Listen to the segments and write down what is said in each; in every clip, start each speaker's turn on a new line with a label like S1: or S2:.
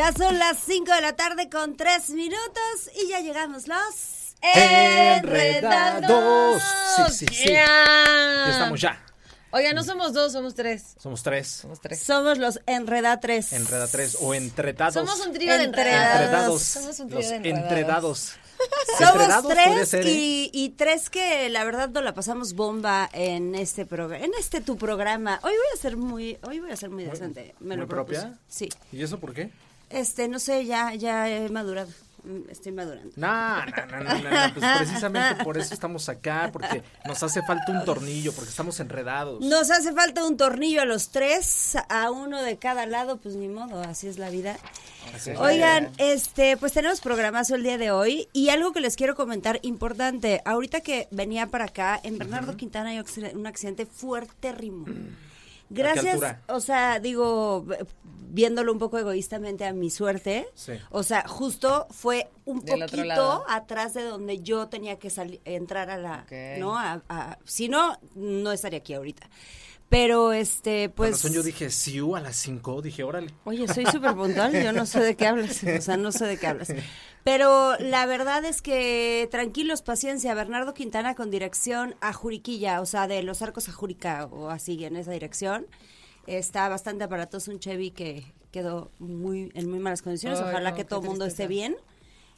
S1: Ya son las 5 de la tarde con 3 minutos y ya llegamos los
S2: Enredados. Sí, sí, sí.
S3: Yeah.
S2: Ya estamos ya.
S3: Oiga, no somos dos, somos tres.
S2: Somos tres.
S3: Somos tres.
S1: Somos los Enredatres.
S2: Enreda tres o entretados.
S3: Somos un trío de
S1: Entredados.
S3: enredados.
S2: Entredados.
S3: Somos un trío
S2: Los
S3: de enredados.
S2: entredados.
S1: Somos tres
S2: ser, ¿eh?
S1: y, y tres que la verdad no la pasamos bomba en este programa, en este tu programa. Hoy voy a ser muy, hoy voy a ser muy decente. Me
S2: muy
S1: lo
S2: propia?
S1: Sí.
S2: ¿Y eso por qué?
S1: Este, no sé, ya, ya he madurado. Mm, Estoy madurando.
S2: No, no, no, no, no, no, Pues precisamente por eso estamos acá, porque nos hace falta un tornillo, porque estamos enredados.
S1: Nos hace falta un tornillo a los tres, a uno de cada lado, pues ni modo, así es la vida.
S2: Así es.
S1: Oigan, este, pues tenemos programazo el día de hoy y algo que les quiero comentar importante. Ahorita que venía para acá, en Bernardo Quintana hay un accidente fuertérrimo. Gracias, o sea, digo, viéndolo un poco egoístamente a mi suerte,
S2: Sí.
S1: o sea, justo fue un
S3: Del
S1: poquito atrás de donde yo tenía que salir, entrar a la. ¿no? A- a- si no, no estaría aquí ahorita. Pero, este,
S2: Con
S1: pues...
S2: razón yo dije, Siu a las 5, dije, órale.
S1: Oye, soy súper puntual, yo no sé de qué hablas, o sea, no sé de qué hablas. Pero la verdad es que, tranquilos, paciencia, Bernardo Quintana con dirección a Juriquilla, o sea, de Los Arcos a Jurica, o así, en esa dirección. Está bastante aparatoso un Chevy que quedó muy en muy malas condiciones,
S3: Ay,
S1: ojalá
S3: no,
S1: que todo el mundo esté bien.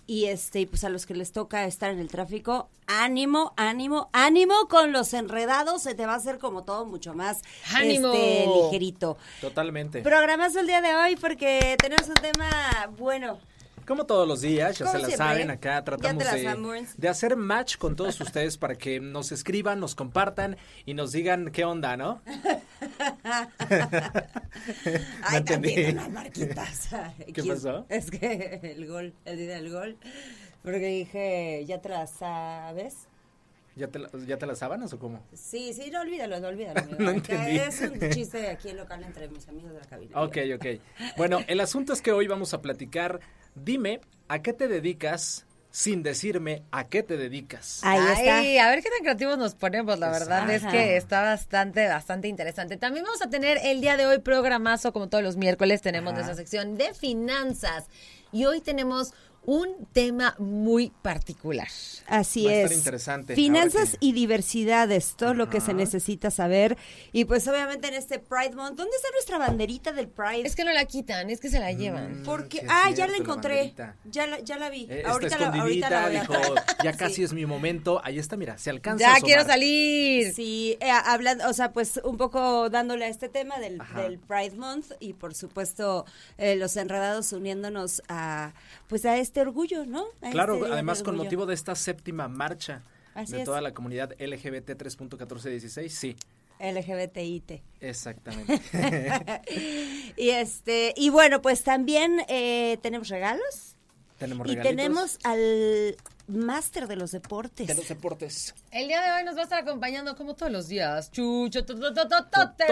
S1: Y este, y pues a los que les toca estar en el tráfico, ánimo, ánimo, ánimo con los enredados, se te va a hacer como todo mucho más
S3: ¡Ánimo!
S1: este, ligerito.
S2: Totalmente.
S1: Programazo el día de hoy porque tenemos un tema bueno.
S2: Como todos los días, ya
S1: Como
S2: se la
S1: siempre,
S2: saben, acá
S1: ya
S2: tratamos de,
S1: sabemos.
S2: de hacer match con todos ustedes para que nos escriban, nos compartan y nos digan qué onda, ¿no?
S1: Ay, también unas marquitas.
S2: ¿Qué pasó?
S1: Es que el gol, el día del gol. Porque dije, ¿ya te la sabes?
S2: ¿Ya te, la- ¿Ya te las sábanas o cómo?
S1: Sí, sí, no olvídalo, no olvídalo.
S2: No entendí.
S1: Es un chiste aquí en local entre mis amigos de la cabina.
S2: Ok, ok. Bueno, el asunto es que hoy vamos a platicar. Dime, ¿a qué te dedicas sin decirme a qué te dedicas?
S1: Ahí está.
S3: Ay, a ver qué tan creativos nos ponemos, la verdad es
S1: Ajá.
S3: que está bastante, bastante interesante. También vamos a tener el día de hoy programazo, como todos los miércoles, tenemos nuestra sección de finanzas. Y hoy tenemos un tema muy particular.
S1: Así
S2: Va a
S1: es.
S2: estar interesante.
S1: Finanzas y diversidades, todo lo que se necesita saber. Y pues obviamente en este Pride Month, ¿dónde está nuestra banderita del Pride?
S3: Es que no la quitan, es que se la llevan.
S2: Mm,
S1: Porque, ah, ya
S2: cierto,
S1: la
S2: la
S1: encontré. ya, la, ya la vi.
S2: Eh,
S1: ahorita,
S2: está
S1: la, ahorita la voy a-
S2: dijo, ya
S1: Sí.
S2: casi es mi momento. Ahí está, mira, se alcanza a
S3: Ya quiero salir.
S1: Sí, eh, hablando, o sea, pues un poco dándole a este tema del Pride Month y por supuesto eh, los enredados uniéndonos a, pues a este orgullo, ¿no? A
S2: Claro,
S1: este
S2: además con motivo de esta séptima marcha
S1: Así
S2: de
S1: es.
S2: toda la comunidad LGBT 3.1416, sí,
S1: LGBTIT.
S2: exactamente.
S1: y este, y bueno, pues también eh, tenemos regalos
S2: tenemos
S1: y tenemos al máster de los deportes.
S2: de los deportes.
S3: El día de hoy nos va a estar acompañando como todos los días. Chucho.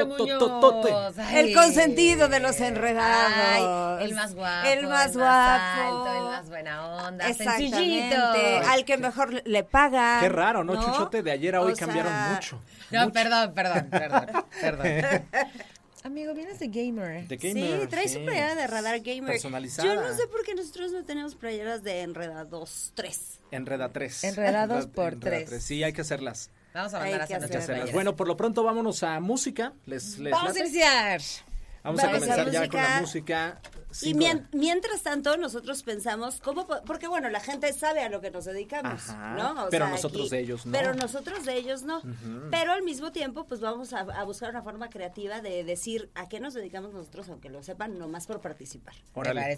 S3: Muñoz.
S1: El consentido de los enredados.
S3: El más guapo.
S1: El más guapo.
S3: el más buena onda.
S1: Exactamente.
S3: Sencillito.
S1: Al que mejor le paga.
S2: Qué raro, ¿no? Chuchote de ayer a hoy cambiaron mucho.
S3: No, perdón, perdón, perdón, perdón. Amigo, vienes de gamer.
S2: De
S1: Sí,
S2: gamer,
S1: trae
S2: sí.
S1: su playera de Radar Gamer.
S2: Personalizada.
S1: Yo no sé por qué nosotros no tenemos playeras de Enredados 3.
S2: Enreda 3.
S3: Enredados por tres.
S2: Sí, hay que hacerlas.
S3: Vamos a
S1: Hay
S3: mandar a hacer
S2: hacerlas.
S3: playeras.
S2: Bueno, por lo pronto vámonos a música. ¿Les, les
S3: Vamos a iniciar.
S2: Vamos a comenzar ya con la
S1: música. Y mien- mientras tanto, nosotros pensamos, ¿cómo? po- Porque bueno, la gente sabe a lo que nos dedicamos,
S2: Ajá,
S1: ¿no?
S2: pero nosotros de ellos no.
S1: Pero nosotros de ellos no. Pero al mismo tiempo, pues vamos a, a buscar una forma creativa de decir a qué nos dedicamos nosotros, aunque lo sepan, nomás por participar.
S2: Órale.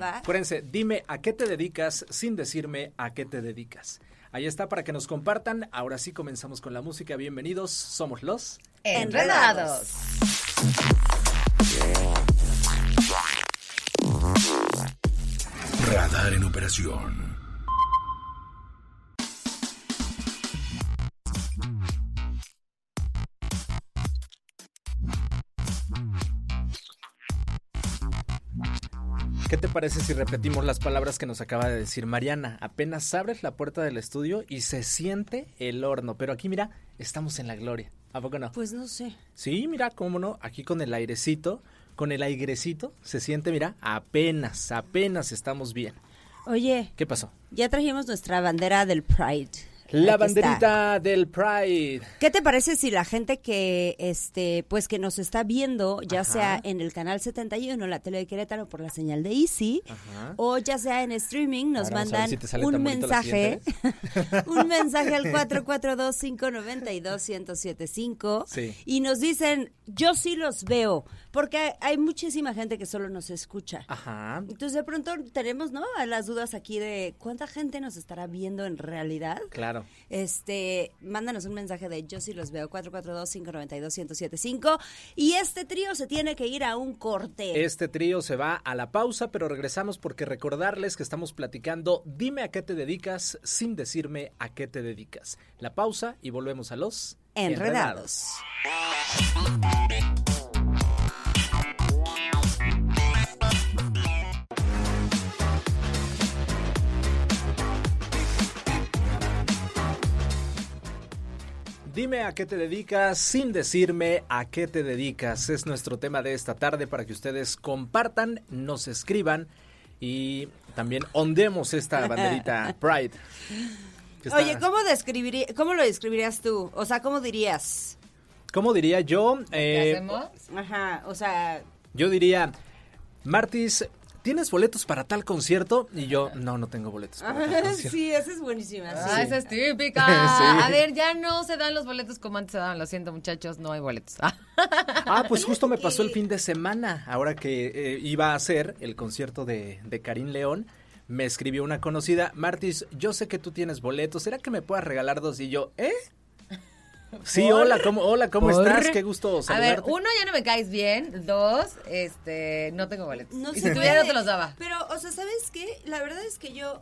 S1: Va.
S2: Acuérdense, dime a qué te dedicas sin decirme a qué te dedicas. Ahí está para que nos compartan. Ahora sí comenzamos con la música. Bienvenidos, somos los.
S3: Enredados.
S4: Radar en operación.
S2: ¿Qué te parece si repetimos las palabras que nos acaba de decir Mariana? Apenas abres la puerta del estudio y se siente el horno. Pero aquí, mira, estamos en la gloria. ¿A poco no?
S1: Pues no sé.
S2: Sí, mira, cómo no. Aquí con el airecito, con el airecito, se siente, mira, apenas, apenas estamos bien.
S1: Oye,
S2: ¿Qué pasó?
S1: ya trajimos nuestra bandera del Pride.
S2: La
S1: Aquí está.
S2: banderita del Pride.
S1: ¿Qué te parece si la gente que este pues que nos está viendo, ya
S2: Ajá.
S1: sea en el canal 71, la tele de Querétaro por la señal de Easy,
S2: Ajá.
S1: o ya sea en streaming, nos
S2: Ahora
S1: mandan
S2: si
S1: un mensaje, un mensaje al 442-592-1075
S2: Sí.
S1: y nos dicen, yo sí los veo, porque hay muchísima gente que solo nos escucha.
S2: Ajá.
S1: Entonces de pronto tenemos, ¿no? Las dudas aquí de cuánta gente nos estará viendo en realidad.
S2: Claro.
S1: Este, mándanos un mensaje de yo sí los veo, 442-592-1075. Y este trío se tiene que ir a un corte.
S2: Este trío se va a la pausa, pero regresamos porque recordarles que estamos platicando Dime a qué te dedicas sin decirme a qué te dedicas. La pausa y volvemos a los
S1: Enredados.
S2: Dime a qué te dedicas sin decirme a qué te dedicas. Es nuestro tema de esta tarde para que ustedes compartan, nos escriban y también ondemos esta banderita Pride.
S1: Oye, ¿cómo, describiría, ¿cómo lo describirías tú? O sea, ¿cómo dirías?
S2: ¿Cómo diría yo?
S3: ¿Qué
S2: Eh,
S3: hacemos?
S1: Ajá, o sea,
S2: Yo diría, Martis, ¿tienes boletos para tal concierto? Y yo, no, no tengo boletos para tal concierto.
S1: sí, esa es buenísima. sí.
S3: Ah, esa es típica.
S2: Sí.
S3: A ver, ya no se dan los boletos como antes se daban. Lo siento, muchachos, no hay boletos.
S2: Ah, pues justo me pasó el fin de semana, ahora que eh, iba a hacer el concierto de, de Karim León. Me escribió una conocida, Martis, yo sé que tú tienes boletos, ¿será que me puedas regalar dos? Y yo, ¿eh? Sí, hola, ¿cómo, hola, ¿cómo
S3: ¿Por?
S2: estás? Qué gusto
S3: A
S2: saludarte.
S3: ver, uno, ya no me caes bien. Dos, este, no tengo boletos.
S1: No
S3: y si tuviera, no te los daba.
S1: Pero, o sea, ¿sabes qué? La verdad es que yo,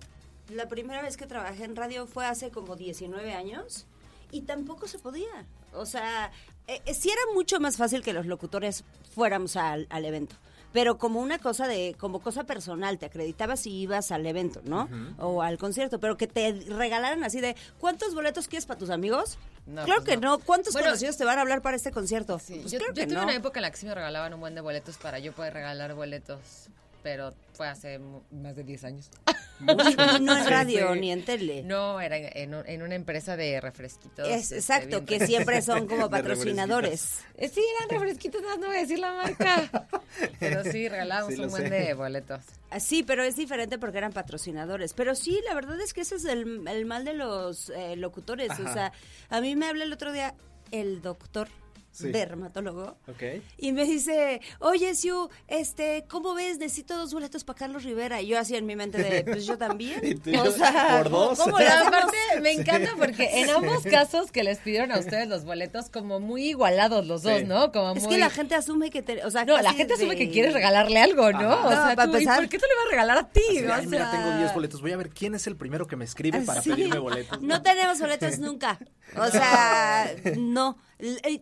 S1: la primera vez que trabajé en radio fue hace como 19 años y tampoco se podía. O sea, eh, eh, sí era mucho más fácil que los locutores fuéramos al, al evento. Pero como una cosa de, como cosa personal, te acreditabas si ibas al evento, ¿no? O al concierto, pero que te regalaran así de, ¿cuántos boletos quieres para tus amigos?
S3: No,
S1: claro
S3: pues
S1: que
S3: no.
S1: no. ¿Cuántos
S3: Bueno,
S1: conocidos te van a hablar para este concierto?
S3: Sí,
S1: Pues
S3: yo,
S1: claro
S3: yo
S1: que
S3: tuve
S1: no.
S3: una época en la que sí me regalaban un buen de boletos para yo poder regalar boletos, pero fue hace más de 10 años.
S1: No en radio
S3: sí.
S1: ni en tele.
S3: No, era en, en un- en una empresa de refresquitos.
S1: Es,
S3: este,
S1: exacto, que
S3: re-
S1: siempre son como patrocinadores.
S3: Eh, Sí, eran refresquitos, nada más no voy a decir la marca. Pero sí, regalábamos
S2: Sí,
S3: un buen
S2: sé.
S3: de boletos.
S1: Ah, Sí, pero es diferente porque eran patrocinadores. Pero sí, la verdad es que ese es el, el mal de los eh, locutores. O sea, a mí me habla el otro día el doctor
S2: Sí.
S1: dermatólogo
S2: Ok.
S1: y me dice, oye, Siu, este, ¿cómo ves? Necesito dos boletos para Carlos Rivera. Y yo así en mi mente de, pues yo también.
S2: Y tú,
S1: o sea,
S2: por dos.
S3: me encanta porque en ambos casos que les pidieron a ustedes los boletos, como muy igualados los dos,
S2: Sí.
S3: ¿no? Como
S1: Es
S3: muy...
S1: que la gente asume que, te, o sea,
S3: No, la gente asume
S1: de-
S3: que quieres regalarle algo, ¿no?
S2: Ajá.
S3: O
S1: No,
S3: sea,
S1: para
S3: tú, ¿y
S1: empezar-
S3: ¿por qué te lo iba a regalar a ti?
S2: Así
S3: O
S2: "Ay, mira,
S3: sea,
S2: tengo 10 boletos, voy a ver quién es el primero que me escribe para
S1: Sí.
S2: pedirme boletos.
S1: No tenemos boletos nunca. O sea, no.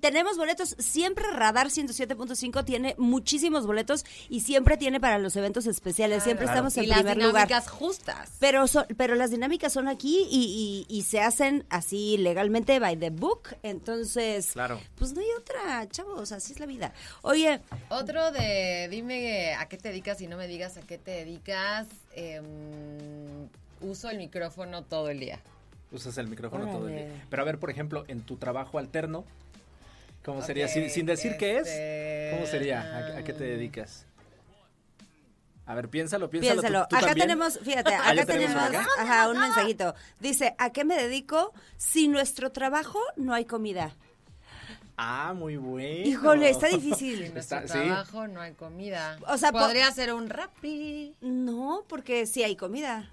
S1: Tenemos boletos. Siempre Radar 107.5 tiene muchísimos boletos y siempre tiene para los eventos especiales. Siempre
S2: Claro.
S1: estamos en
S3: y las
S1: primer lugar.
S3: dinámicas justas.
S1: Pero, son- pero las dinámicas son aquí y, y- y se hacen así legalmente by the book. Entonces,
S2: Claro.
S1: pues no hay otra, chavos. Así es la vida. Oye,
S3: Otro de dime a qué te dedicas y no me digas a qué te dedicas. em, uso el micrófono todo el día.
S2: Usas el micrófono todo el día. Pero a ver, por ejemplo, en tu trabajo alterno, ¿cómo sería? Sin, sin decir qué
S3: este,
S2: es, ¿cómo sería? ¿A, a qué te dedicas? A ver, piénsalo, piénsalo.
S1: Piénsalo.
S2: ¿Tú- tú
S1: acá
S2: también?
S1: tenemos, fíjate,
S2: Ah,
S1: acá
S2: tenemos
S1: tenemos,
S2: uno acá.
S1: ajá, un mensajito. Dice, ¿a qué me dedico? Si nuestro trabajo no hay comida.
S2: Ah, muy bueno.
S1: Híjole, está
S3: En
S1: difícil.
S3: nuestro
S2: Está- sí.
S3: trabajo no hay comida.
S1: O sea, po-
S3: podría ser un rapi.
S1: No, porque sí hay comida.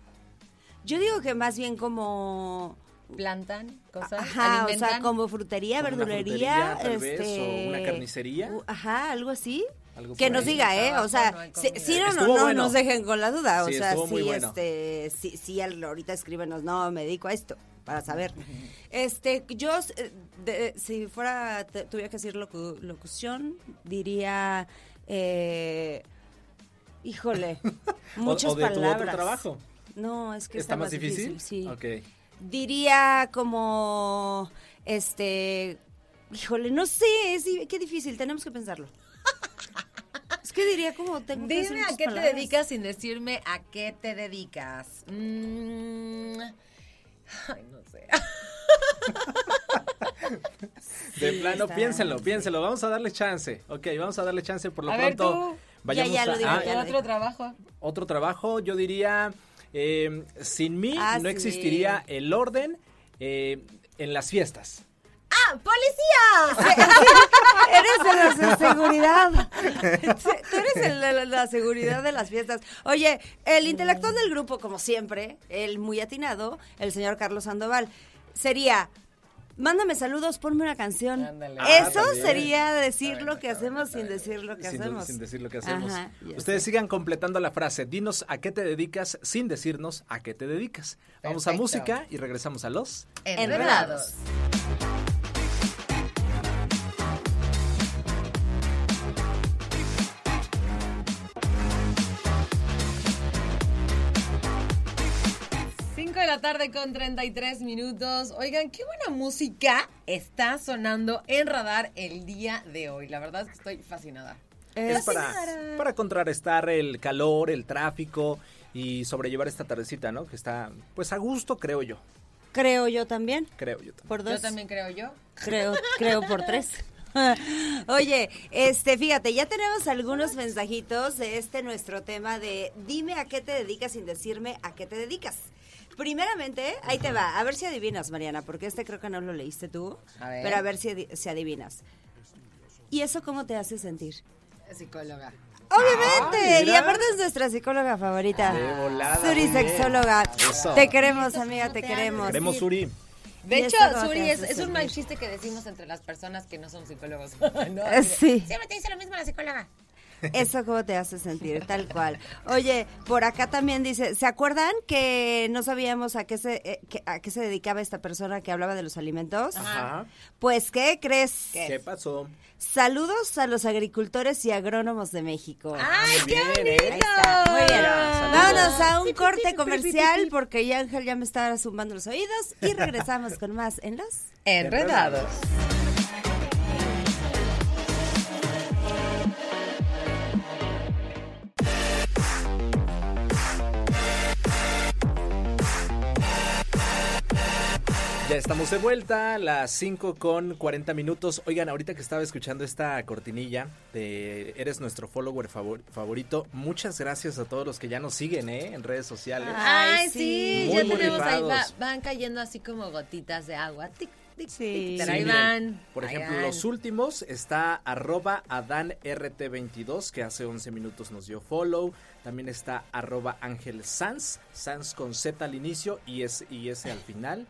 S1: Yo digo que más bien como...
S3: Plantan cosas.
S1: Ajá, o sea, como frutería,
S2: Como una
S1: verdulería.
S2: frutería, tal vez,
S1: este,
S2: o una carnicería.
S1: Ajá, algo así.
S2: Algo
S1: Que nos
S2: ahí.
S1: diga, ¿eh? O sea,
S3: No
S1: si, no, no, no
S2: bueno.
S1: nos dejen con la duda. O
S2: Sí,
S1: sea, sí,
S2: bueno.
S1: este, sí, sí, ahorita escríbenos, no, me dedico a esto, para saber. Este, yo, eh, de- si fuera, te- tuviera que decir locu- locución, diría, eh, híjole,
S2: O-
S1: muchas
S2: o de tu otro
S1: palabras.
S2: trabajo.
S1: No, es que
S2: ¿Está más difícil?
S1: sí.
S2: Ok.
S1: Diría como, este, híjole, no sé, es, qué difícil, tenemos que pensarlo. Es que diría como, tengo que decir
S3: Dime a qué
S1: palabras.
S3: te dedicas sin decirme a qué te dedicas. Mm, Ay, no sé.
S2: De plano,
S1: está
S2: piénsenlo, piénsenlo. Vamos a darle chance. Ok, vamos a darle chance por lo
S3: A ver,
S2: pronto.
S3: tú.
S2: Vayamos
S1: Ya, ya lo
S2: a-
S1: dijo,
S2: ah,
S1: ya
S3: otro trabajo.
S2: otro trabajo, yo diría, eh, sin mí
S1: Ah,
S2: no
S1: sí.
S2: existiría el orden eh, en las fiestas.
S3: ¡Ah, policía!
S1: Eres de la seguridad. Tú eres el de la, la seguridad de las fiestas. Oye, el intelectual del grupo, como siempre, el muy atinado, el señor Carlos Sandoval, sería... Mándame saludos, ponme una canción.
S3: Ándale.
S1: Eso
S2: Ah, también.
S1: sería decir lo que hacemos sin decir lo que
S2: Sin,
S1: hacemos.
S2: sin decir lo que hacemos.
S1: Ajá,
S2: Ustedes
S1: sé.
S2: sigan completando la frase. Dinos a qué te dedicas sin decirnos a qué te dedicas. Vamos a música y regresamos a los.
S3: Enredados. La tarde con 33 minutos. Oigan, qué buena música está sonando en radar el día de hoy. La verdad es que estoy fascinada.
S2: Es para, para contrarrestar el calor, el tráfico y sobrellevar esta tardecita, ¿no? Que está, pues, a gusto, creo yo.
S1: Creo yo también.
S2: Creo yo también.
S1: Por dos.
S3: Yo también creo yo.
S1: Creo, creo por tres. Oye, este, fíjate, ya tenemos algunos mensajitos de este nuestro tema de dime a qué te dedicas sin decirme a qué te dedicas. Primeramente, ahí te va, a ver si adivinas, Mariana, porque este creo que no lo leíste tú,
S3: A ver.
S1: pero a ver si, adi- si adivinas. ¿Y eso cómo te hace sentir?
S3: Psicóloga.
S1: Obviamente,
S2: Ay,
S1: y aparte es nuestra psicóloga favorita.
S2: De volada,
S1: Suri. Sexóloga.
S2: Eso.
S1: Te queremos, amiga, te queremos.
S2: Queremos Suri.
S3: De hecho, Suri,
S1: te
S3: es, es un mal chiste que decimos entre las personas que no son psicólogos. ¿no?
S1: Sí.
S3: Siempre te dice lo mismo la psicóloga.
S1: Eso cómo te hace sentir, tal cual. Oye, por acá también dice, ¿se acuerdan que no sabíamos a qué se eh, que- a qué se dedicaba esta persona que hablaba de los alimentos?
S2: Ajá.
S1: Pues, ¿qué crees?
S2: ¿Qué pasó?
S1: Saludos a los agricultores y agrónomos de México.
S3: ¡Ay,
S2: Muy
S3: qué
S2: bien,
S3: bonito!
S2: ¿eh?
S1: Ahí está, muy bien. Vámonos a un corte comercial porque ya Ángel ya me está zumbando los oídos y regresamos con más en los
S3: Enredados.
S2: Ya estamos de vuelta, las 5 con 40 minutos. Oigan, ahorita que estaba escuchando esta cortinilla de Eres nuestro follower favor- favorito, muchas gracias a todos los que ya nos siguen ¿eh? en redes sociales.
S1: Ay,
S3: Ay,
S1: sí.
S2: Muy,
S3: ya
S2: muy
S3: tenemos ahí, va- van cayendo así como gotitas de agua. Tic, tic,
S1: Sí.
S3: tic, pero
S2: Sí,
S3: ahí
S2: miren,
S3: van.
S2: Por ejemplo,
S3: van.
S2: los últimos está arroba AdanRT22, que hace 11 minutos nos dio follow. También está arroba Ángel Sanz, Sanz con Z al inicio y S, y S al final.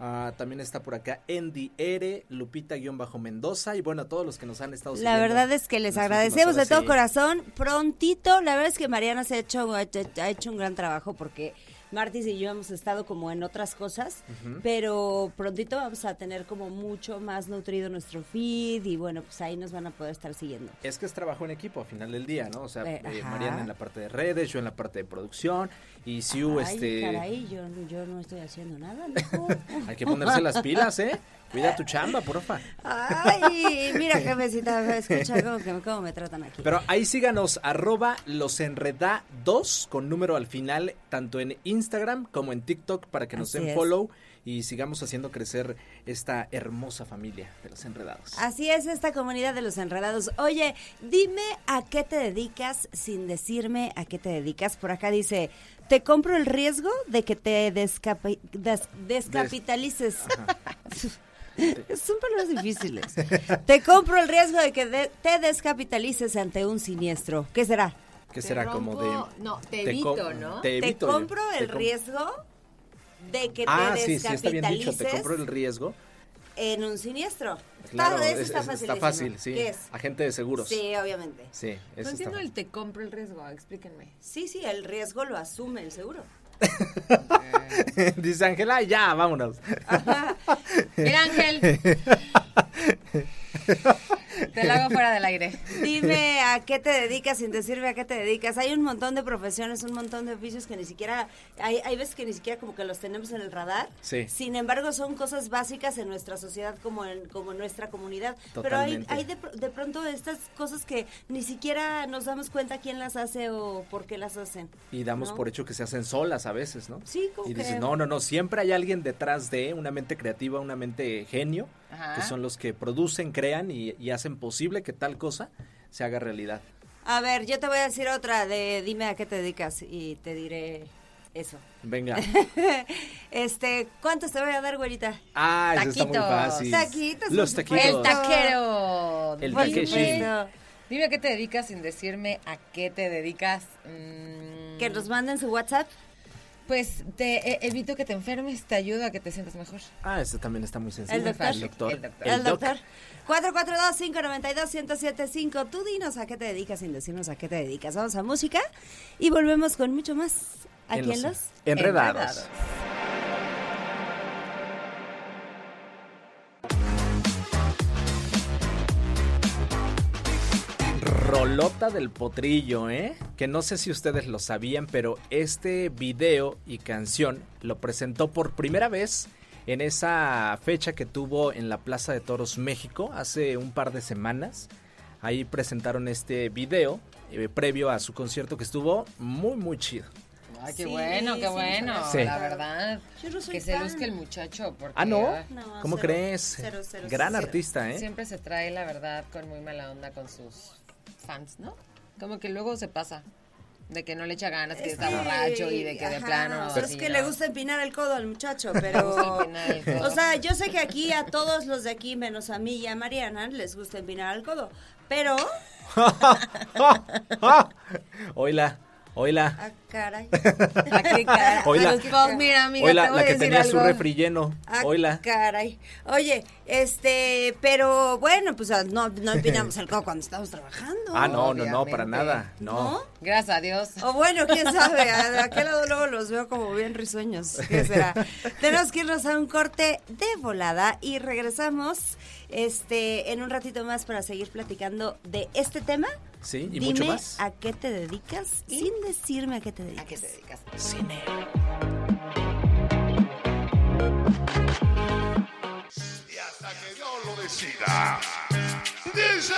S2: Ah, también está por acá Andy R, Lupita-Mendoza y bueno, todos los que nos han estado
S1: La
S2: siguiendo
S1: verdad es que les agradecemos de todo
S2: sí.
S1: corazón. Prontito, la verdad es que Mariana se ha hecho- ha hecho un gran trabajo porque Martis y yo hemos estado como en otras cosas, pero prontito vamos a tener como mucho más nutrido nuestro feed y bueno, pues ahí nos van a poder estar siguiendo.
S2: Es que es trabajo en equipo a final del día, ¿no? O sea,
S1: Eh,
S2: eh. Mariana en la parte de redes, yo en la parte de producción y Siu,
S1: Ay,
S2: este...
S1: caray, yo, yo no estoy haciendo nada.
S2: Hay que ponerse las pilas, ¿eh? Cuida tu chamba, porfa.
S1: Ay, mira, jefecita, escucha cómo, que- cómo me tratan aquí.
S2: Pero ahí síganos, arroba losenreda2 con número al final, tanto en Instagram como en TikTok para que nos
S1: Así
S2: den
S1: es.
S2: follow y sigamos haciendo crecer esta hermosa familia de los enredados.
S1: Así es esta comunidad de los enredados. Oye, dime a qué te dedicas sin decirme a qué te dedicas. Por acá dice, te compro el riesgo de que te descapi- des- descapitalices. Son palabras difíciles. te compro el riesgo de que de- te descapitalices ante un siniestro. ¿Qué será?
S2: ¿Qué
S3: Te
S2: será
S3: rompo-
S2: como de...
S3: no, te
S2: co-
S3: evito, ¿no?
S2: Te
S1: Te
S2: evito. yo.
S1: compro
S2: Te
S1: el
S2: com-
S1: riesgo de que
S2: Ah,
S1: te
S2: sí, sí, está bien dicho,
S1: descapitalices
S2: te compro el riesgo.
S1: en un siniestro.
S2: Claro,
S1: Está, eso
S2: es-
S1: está
S2: es-
S1: facilísimo.
S2: está fácil, sí.
S1: ¿Qué es?
S2: Agente de seguros.
S1: Sí, obviamente.
S2: Sí,
S3: No
S2: eso está
S3: entiendo
S2: fácil.
S3: el te compro el riesgo, explíquenme.
S1: Sí, sí, el riesgo lo asume el seguro.
S2: Dice Ángela, ya, vámonos.
S3: Mira, Ángel. Te lo hago fuera del aire.
S1: Dime a qué te dedicas sin decirme a qué te dedicas. Hay un montón de profesiones, un montón de oficios que ni siquiera, hay, hay veces que ni siquiera como que los tenemos en el radar.
S2: Sí.
S1: Sin embargo, son cosas básicas en nuestra sociedad como en, como en nuestra comunidad. Pero hay,
S2: Totalmente.
S1: hay de, de pronto estas cosas que ni siquiera nos damos cuenta quién las hace o por qué las hacen.
S2: Y damos
S1: ¿no?
S2: por hecho que se hacen solas a veces, ¿no?
S1: Sí, como
S2: Y dices,
S1: que-
S2: no, no, no, siempre hay alguien detrás de una mente creativa, una mente genio,
S3: Ajá.
S2: que son los que producen, crean y, y hacen posible que tal cosa se haga realidad.
S1: A ver, yo te voy a decir otra de dime a qué te dedicas y te diré eso.
S2: Venga.
S1: este, ¿cuántos te voy a dar, güerita?
S2: Ah, eso está muy
S3: Taquitos.
S2: fácil.
S1: Taquitos,
S2: Los taquitos.
S3: El taquero.
S2: El
S1: supuesto.
S3: Dime a qué te dedicas sin decirme a qué te dedicas. Mm,
S1: Que nos manden su WhatsApp.
S3: Pues te eh, evito que te enfermes, te ayudo a que te sientas mejor.
S2: Ah, este también está muy sencillo.
S1: El doctor.
S2: El doctor.
S3: El doctor.
S1: El,
S2: doc.
S1: doctor. 442-592-1075. Tú dinos a qué te dedicas sin decirnos a qué te dedicas. Vamos a música y volvemos con mucho más aquí en los...
S2: Enredados.
S3: Enredados.
S2: Rolota del potrillo, ¿eh? Que no sé si ustedes lo sabían, pero este video y canción lo presentó por primera vez en esa fecha que tuvo en la Plaza de Toros México hace un par de semanas. Ahí presentaron este video eh, previo a su concierto que estuvo muy, muy chido.
S3: Ay, qué
S1: Sí,
S3: bueno, qué bueno.
S2: Sí.
S3: La verdad.
S1: Yo no soy
S3: que se luzca el muchacho. Porque,
S2: Ah, ¿no?
S1: No,
S2: ¿Cómo
S1: cero,
S2: crees?
S1: cero, cero,
S2: Gran
S1: cero.
S2: artista, ¿eh?
S3: Siempre se trae, la verdad, con muy mala onda con sus fans, ¿no? Como que luego se pasa. De que no le echa ganas, que
S1: Es
S3: está borracho y de que de plano.
S1: pero
S3: así,
S1: es que
S3: ¿no?
S1: le gusta empinar el codo al muchacho, pero...
S3: empinar el codo.
S1: O sea, yo sé que aquí a todos los de aquí, menos a mí y a Mariana, les gusta empinar el codo. Pero...
S2: Oila, oila.
S1: Ah, caray.
S3: ¿A qué cara?
S2: Oila.
S3: Pues, pues, mira, amiga,
S2: Oila,
S3: te voy
S2: la
S3: a
S2: que
S3: decir
S2: tenía su refri lleno.
S1: Ah,
S2: Oila.
S1: caray. Oye, este, pero bueno, pues ah, no, no empinamos el codo cuando estamos trabajando.
S2: Ah, no, no, no, para nada. No.
S1: ¿No?
S3: Gracias a Dios.
S1: O bueno, quién sabe, a- de aquel lado luego los veo como bien risueños. ¿Qué será? Tenemos que irnos a un corte de volada y regresamos este en un ratito más para seguir platicando de este tema.
S2: Sí, y
S1: Dime
S2: mucho más.
S1: a qué te dedicas sin decirme a qué te dedicas.
S3: ¿A qué te dedicas?
S2: Cine.
S5: Y hasta que Dios lo decida. Dice.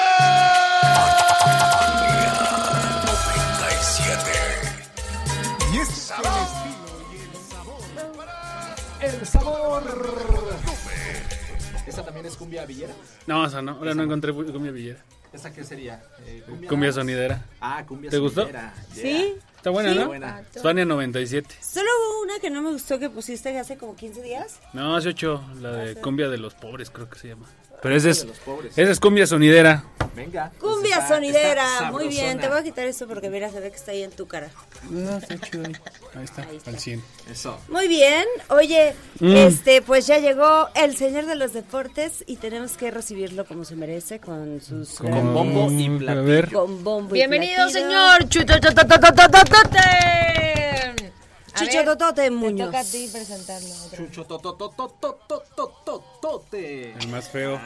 S4: Y este es
S2: El sabor. ¿Esa también es cumbia villera?
S6: No, esa no, ahora no encontré cumbia villera.
S2: ¿Esa qué sería? Eh,
S6: Cumbia sonidera.
S2: Ah, cumbia
S6: ¿Te gustó?
S2: sonidera. Yeah.
S1: ¿Sí?
S6: Está buena,
S1: Sí.
S6: ¿no?
S2: Buena.
S6: Spania 97.
S1: Solo hubo una que no me gustó que pusiste hace como 15 días.
S6: No, hace ocho, la de cumbia de los pobres, creo que se llama. Pero esa es, esa es cumbia sonidera.
S2: Venga.
S1: Cumbia
S2: está-
S1: sonidera,
S2: está
S1: muy bien. Te voy a quitar esto porque mira, se ve que está ahí en tu cara.
S6: No, está chido ahí. Ahí está,
S1: Ahí está.
S6: al 100.
S2: Eso.
S1: Muy bien, oye,
S6: Mm.
S1: este, pues ya llegó el señor de los deportes y tenemos que recibirlo como se merece con sus
S2: Con
S1: gran-
S2: bombo y
S6: A
S2: platillo.
S6: ver.
S1: con bombo y
S3: Bienvenido,
S1: platillo.
S3: señor Chutotototototote.
S1: Chicho Totote
S3: Te
S1: Muñoz.
S3: toca a ti presentarlo. otra vez.
S6: El más feo.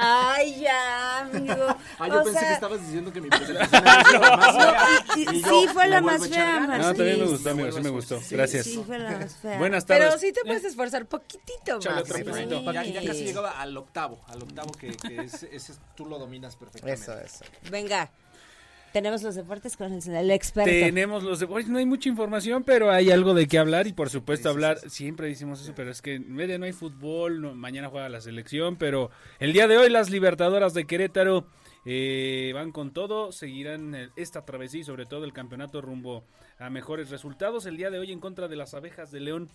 S1: Ay, ya, amigo.
S2: Ah, yo
S1: O
S2: pensé
S1: sea,
S2: que estabas diciendo que mi presentación era la más fea.
S1: y-
S2: Y
S1: sí, fue la más fea.
S6: No, también me gustó, amigo, sí me gustó. Gracias.
S1: Sí, fue la más fea.
S6: Buenas tardes.
S3: Pero sí te puedes esforzar poquitito
S2: Échale
S3: más.
S2: otro pesito. Ya, ya casi llegaba al octavo, al octavo que, que ese, ese tú lo dominas perfectamente.
S3: Eso, eso.
S1: Venga, tenemos los deportes con el, el experto.
S6: Tenemos los deportes, no hay mucha información, pero hay algo de qué hablar y por supuesto hablar, siempre decimos eso, pero es que en media no hay fútbol, no- mañana juega la selección, pero el día de hoy las Libertadoras de Querétaro eh, van con todo, seguirán eh, esta travesía y sobre todo el campeonato rumbo a mejores resultados. El día de hoy en contra de las abejas de León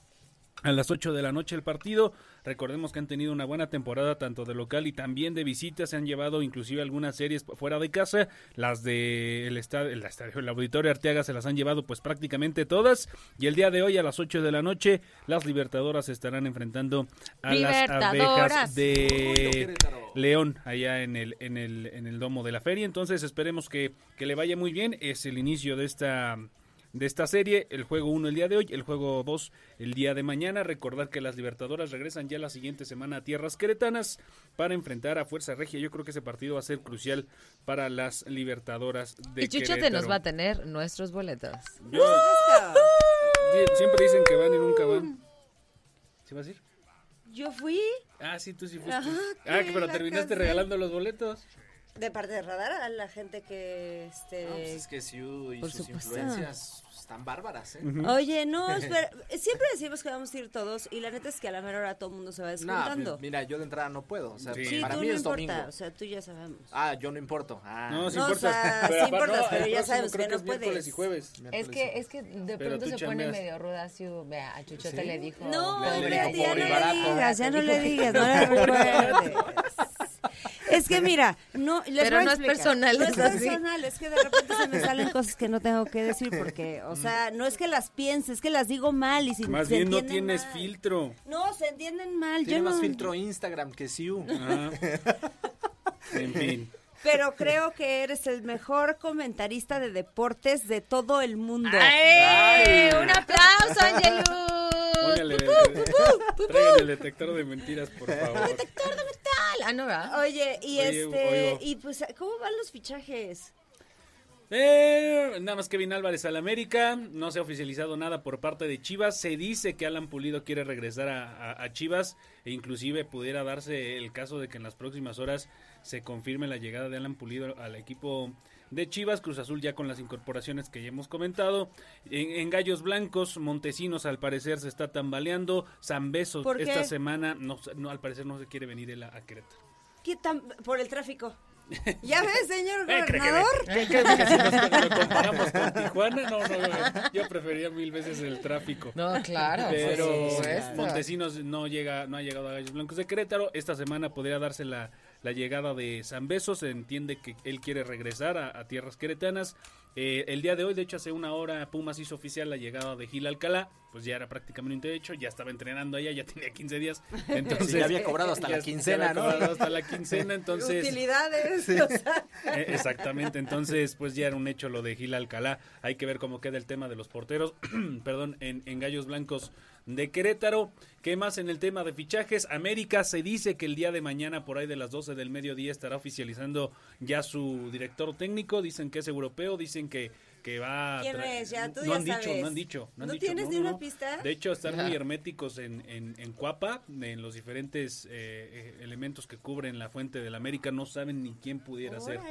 S6: A las 8 de la noche el partido. Recordemos que han tenido una buena temporada tanto de local y también de visita. Se han llevado inclusive algunas series fuera de casa. Las de el estadio, el, estadio, el auditorio Arteaga se las han llevado pues prácticamente todas. Y el día de hoy a las 8 de la noche las Libertadoras estarán enfrentando a las abejas de León allá en el, en el, en el domo de la feria. Entonces esperemos que, que le vaya muy bien. Es el inicio de esta de esta serie. El juego 1 el día de hoy, el juego 2 el día de mañana. Recordar que las Libertadoras regresan ya la siguiente semana a tierras queretanas para enfrentar a Fuerza Regia. Yo creo que ese partido va a ser crucial para las Libertadoras de
S3: Y Chucho te nos va a tener nuestros boletos.
S6: siempre dicen que van y nunca van. ¿Sí vas a ir?
S1: Yo fui.
S6: Ah, sí, tú sí fuiste. ah, pero terminaste regalando los boletos.
S1: De parte de Radar a la gente que este
S2: pues es que Siu y sus influencias están bárbaras, ¿eh?
S1: Oye, no, siempre decimos que vamos a ir todos y la neta es que a la mera hora todo el mundo se va descontando.
S2: No, mira, yo de entrada no puedo, o sea,
S1: sí. para mí no es importa, domingo. o sea, tú ya sabemos.
S2: Ah, yo no importo. Ah.
S6: No, sí no, importa.
S1: O sea, pero, sí importas, pero ya sabemos que no puedes.
S6: Y jueves.
S3: Es que es que de pronto se pone medio ruda Siu, vea, a Chucho te le dijo.
S1: No, ya no le digas, ya no le digas, no le recuerdes. Es que mira, no, les
S3: Pero
S1: voy a
S3: no es personal,
S1: no
S3: es
S1: personal, es que de repente se me salen cosas que no tengo que decir porque, o sea, no es que las piense, es que las digo mal y si
S6: Más
S1: se
S6: bien no tienes
S1: mal.
S6: filtro.
S1: No, se entienden mal.
S2: Tiene
S1: Yo
S2: más
S1: no,
S2: filtro Instagram que Siu.
S6: Ah. En fin.
S1: Pero creo que eres el mejor comentarista de deportes de todo el mundo.
S3: ¡Ay! ¡Un aplauso, Angelus!
S6: Póngale, el detector de mentiras, por favor.
S3: Detector de metal. Ah, no, ¿verdad?
S1: Oye, y
S6: Oye,
S1: este,
S6: oigo.
S1: y pues, ¿cómo van los fichajes?
S6: Eh, nada más Kevin Álvarez al América, no se ha oficializado nada por parte de Chivas, se dice que Alan Pulido quiere regresar a, a- a Chivas e inclusive pudiera darse el caso de que en las próximas horas se confirme la llegada de Alan Pulido al equipo de Chivas, Cruz Azul ya con las incorporaciones que ya hemos comentado, en, en Gallos Blancos, Montesinos al parecer se está tambaleando, Zambeso
S1: ¿Por qué?
S6: esta semana, no, no, al parecer no se quiere venir él a, a Querétaro.
S1: ¿Qué tan, por el tráfico? ¿Ya ves, señor
S6: Eh, que-
S1: gobernador?
S6: ¿Qué crees que si nos lo comparamos con Tijuana? No, no, no, yo prefería mil veces el tráfico.
S3: No, claro.
S6: Pero. Montesinos no llega, no ha llegado a Gallos Blancos de Querétaro. Esta semana podría darse la, la llegada de San Beso. Se entiende que él quiere regresar a, a tierras queretanas. Eh, el día de hoy, de hecho, hace una hora Pumas hizo oficial la llegada de Gil Alcalá. Pues ya era prácticamente un hecho, ya estaba entrenando allá, ya tenía 15 días. Entonces
S2: Sí, ya había cobrado hasta la quincena,
S6: había
S2: ¿no?
S6: hasta la quincena, entonces
S1: Utilidades. o sea,
S6: eh, exactamente, entonces pues ya era un hecho lo de Gil Alcalá. Hay que ver cómo queda el tema de los porteros, perdón, en, en Gallos Blancos de Querétaro. ¿Qué más en el tema de fichajes? América se dice que el día de mañana, por ahí de las 12 del mediodía, estará oficializando ya su director técnico. Dicen que es europeo, dicen que, que va a
S1: ¿Quién es? Ya, tú
S6: no
S1: ya
S6: han dicho,
S1: sabes.
S6: no han dicho. No, han
S1: ¿No
S6: dicho,
S1: tienes ni una pista?
S6: De hecho, están muy herméticos en, en, en Cuapa, en los diferentes eh, eh, elementos que cubren la fuente del América. No saben ni quién pudiera ser.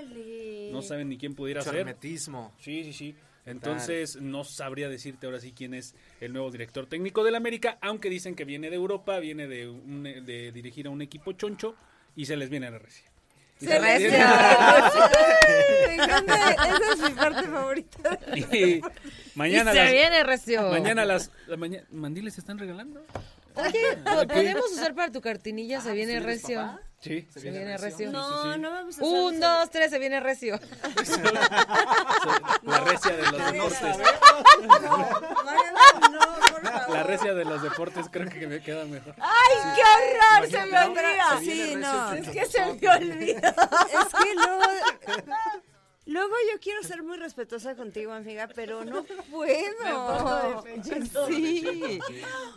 S6: No saben ni quién pudiera ser.
S2: Hermetismo.
S6: Sí, sí, sí. Entonces no sabría decirte ahora sí quién es el nuevo director técnico del América, aunque dicen que viene de Europa, viene de, un- de dirigir a un equipo choncho y se les viene a la recia.
S1: Se Ay, Esa es mi parte favorita.
S6: Y mañana
S3: y se
S6: las,
S3: viene recio.
S6: mañana las la maña- mandiles se están regalando.
S3: Oye, ¿po- ¿podemos usar para tu cartinilla?
S6: Ah,
S3: se viene recio.
S6: Sí.
S3: Se viene recio.
S1: No, no vamos a
S3: Un,
S1: eso.
S3: dos, tres, se viene recio.
S6: La recia de los deportes.
S1: No, favor.
S6: La recia de los deportes creo que me queda mejor.
S1: ¡Ay, qué horror! Se me olvida.
S2: se viene
S1: Sí,
S2: recio
S1: no.
S2: el
S1: Es que se me olvida. Es que luego. Luego yo quiero ser muy respetuosa contigo, amiga, pero no puedo. Sí.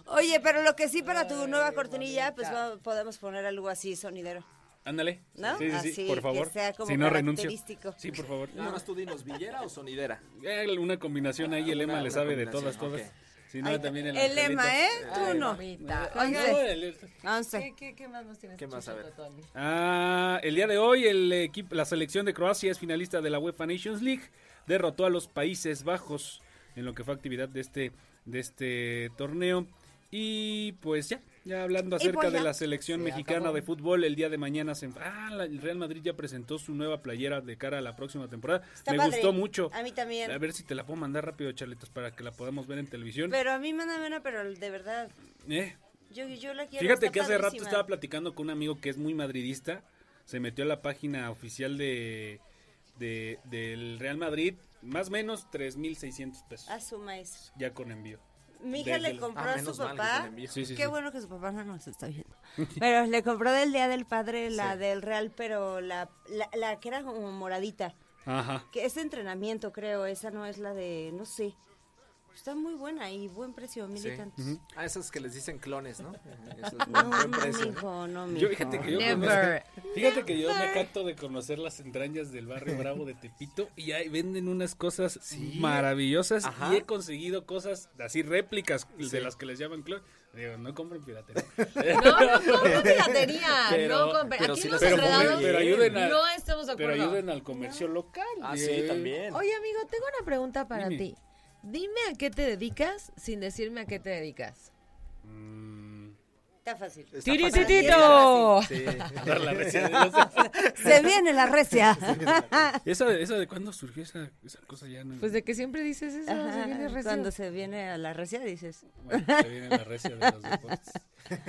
S1: Oye, pero lo que sí para tu nueva cortinilla, pues va- podemos poner algo así sonidero.
S6: Ándale.
S1: ¿No?
S6: Sí, sí, sí,
S1: Así,
S6: por
S1: que
S6: favor.
S1: sea como
S6: si no renuncio. Sí, por favor.
S2: Nada más tú dinos, ¿villera o sonidera?
S6: Eh, Una combinación ahí, el
S2: Una-
S6: le sabe de todas, todas.
S2: ok.
S6: Si no,
S1: Ay,
S6: también el,
S1: el lema, ¿eh? Tú no. Once.
S3: ¿Qué, qué más nos tienes?
S2: ¿Qué más? A ver.
S6: Ah, el día de hoy el equipo, la selección de Croacia es finalista de la UEFA Nations League, derrotó a los Países Bajos en lo que fue actividad de este de este torneo Y pues ya, ya hablando acerca
S1: pues
S6: de la selección
S2: Se
S6: mexicana
S2: acabó.
S6: de fútbol, el día de mañana se... Ah, la- el Real Madrid ya presentó su nueva playera de cara a la próxima temporada.
S1: Está
S6: Me
S1: padre.
S6: gustó mucho.
S1: A mí también.
S6: A ver si te la puedo mandar rápido, Charlitos, para que la podamos ver en televisión.
S1: Pero a mí mándame una, pero de verdad,
S6: Eh,
S1: yo, yo la quiero.
S6: Fíjate que hace rato estaba platicando con un amigo que es muy madridista. Se metió a la página oficial de, de- del Real Madrid. Más o menos 3.600 pesos.
S1: A su maíz.
S6: Ya con envío.
S1: Mi hija le
S6: el-
S1: compró
S2: Ah,
S1: a su
S2: que
S1: papá.
S6: Sí, sí,
S1: Qué
S6: sí.
S1: bueno que su papá no nos está viendo. Pero le compró del Día del Padre la
S2: Sí.
S1: del Real, pero la, la, la que era como moradita.
S6: Ajá.
S1: Que es de entrenamiento, creo. Esa no es la de, no sé. Está muy buena y buen precio, mil
S2: Sí.
S1: y tantos.
S2: Ah, esas que les dicen clones, ¿no? Eso es
S1: No,
S2: buen
S1: no,
S2: precio.
S1: mijo, no, mijo.
S6: Yo, fíjate que yo,
S3: Never.
S6: conozco- fíjate que yo me jacto de conocer las entrañas del barrio Bravo de Tepito y ahí venden unas cosas maravillosas
S2: Ajá.
S6: y he conseguido cosas así réplicas
S2: Sí.
S6: de las que les llaman clon. Digo, no compren piratería.
S3: No, no compren piratería.
S6: Pero-
S3: no compren.
S2: pero
S3: Aquí los
S6: pero, pero ayuden a,
S3: no estamos de
S6: pero
S3: acuerdo.
S6: ayuden al comercio local.
S2: Ah, sí, también.
S3: Oye, amigo, tengo una pregunta para
S6: Dime.
S3: ti. Dime a qué te dedicas sin decirme a qué te dedicas.
S6: mm,
S1: Está fácil.
S3: ¡Tirititito!
S2: Sí.
S1: Se viene la recia.
S6: ¿Esa, esa de cuándo surgió esa, esa cosa ya no.
S3: Pues de que siempre dices eso,
S1: Ajá,
S3: se viene recio.
S1: Cuando se viene a la recia dices.
S6: Bueno, se viene la recia de los deportes.